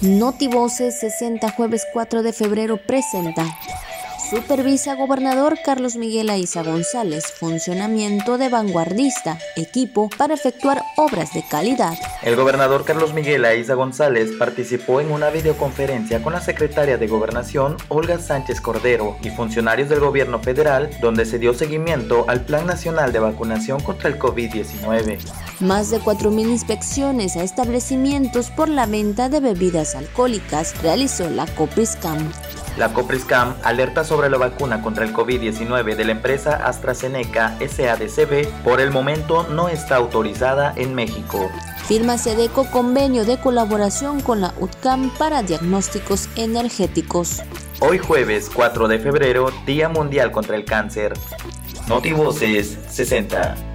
Notivoces 60 jueves 4 de febrero presenta Supervisa gobernador Carlos Miguel Aiza González funcionamiento de vanguardista, equipo para efectuar obras de calidad. El gobernador Carlos Miguel Aiza González participó en una videoconferencia con la secretaria de Gobernación Olga Sánchez Cordero y funcionarios del gobierno federal donde se dio seguimiento al Plan Nacional de Vacunación contra el COVID-19. Más de 4.000 inspecciones a establecimientos por la venta de bebidas alcohólicas realizó la Copriscam. La Copriscam alerta sobre la vacuna contra el COVID-19 de la empresa AstraZeneca SADCB por el momento no está autorizada en México. Firma Sedeco convenio de colaboración con la UTCAM para diagnósticos energéticos. Hoy jueves 4 de febrero, Día Mundial contra el Cáncer. Notivoces 60.